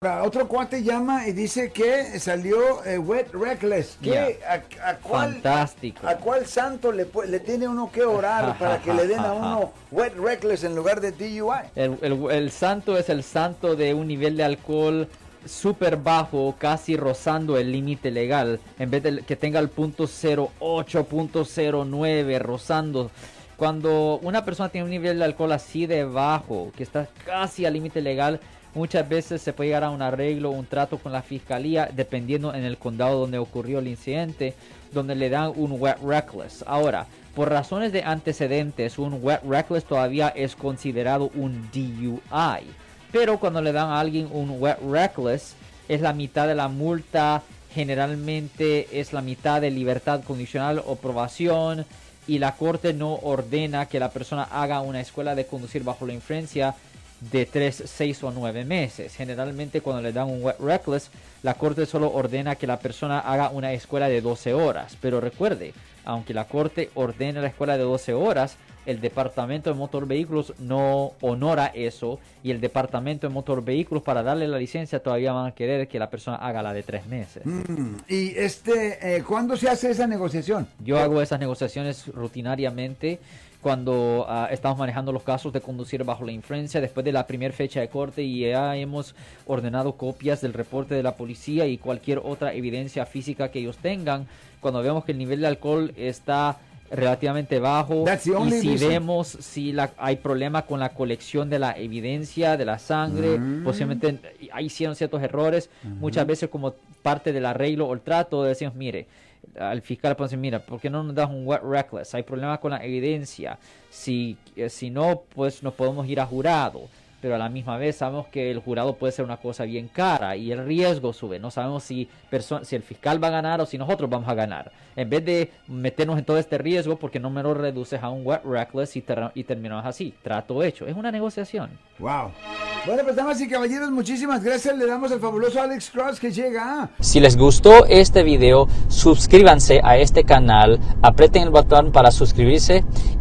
Ahora, otro cuate llama y dice que salió eh, Wet Reckless. ¿Qué, a, a cuál, Fantástico. ¿A cuál santo le, tiene uno que orar para que le den a uno Wet Reckless en lugar de DUI? El, el- el santo es el santo de un nivel de alcohol súper bajo, casi rozando el límite legal. En vez de que tenga el punto 08, punto 09, rozando. Cuando una persona tiene un nivel de alcohol así de bajo, que está casi al límite legal, muchas veces se puede llegar a un arreglo, un trato con la fiscalía, dependiendo en el condado donde ocurrió el incidente, donde le dan un wet reckless. Ahora, por razones de antecedentes, un wet reckless todavía es considerado un DUI. Pero cuando le dan a alguien un wet reckless, es la mitad de la multa, generalmente es la mitad de libertad condicional o probación y la corte no ordena que la persona haga una escuela de conducir bajo la influencia de 3, 6 o 9 meses. Generalmente cuando le dan un wet reckless, la corte solo ordena que la persona haga una escuela de 12 horas. Pero recuerde, aunque la corte ordene la escuela de 12 horas, el departamento de motor vehículos no honora eso y el departamento de motor vehículos para darle la licencia todavía van a querer que la persona haga la de 3 meses. Mm, y este, eh, ¿cuándo se hace esa negociación? Yo hago esas negociaciones rutinariamente cuando ah, estamos manejando los casos de conducir bajo la influencia después de la primera fecha de corte y ya hemos ordenado copias del reporte de la policía y cualquier otra evidencia física que ellos tengan. Cuando vemos que el nivel de alcohol está relativamente bajo y si reason. vemos si la, hay problema con la colección de la evidencia de la sangre, Mm. posiblemente hay hicieron ciertos errores, muchas veces como parte del arreglo o el trato decimos, mire, al fiscal puede decir, mira, ¿por qué no nos das un wet reckless? Hay problemas con la evidencia. Si, eh, si no, pues nos podemos ir a jurado. Pero a la misma vez sabemos que el jurado puede ser una cosa bien cara y el riesgo sube. No sabemos si, si el fiscal va a ganar o si nosotros vamos a ganar. En vez de meternos en todo este riesgo, porque no me lo reduces a un wet reckless y, ter- y terminamos así. Trato hecho. Es una negociación. Wow. Bueno, pues damas y caballeros, muchísimas gracias. Le damos al fabuloso Alex Cross que llega. Si les gustó este video, suscríbanse a este canal, aprieten el botón para suscribirse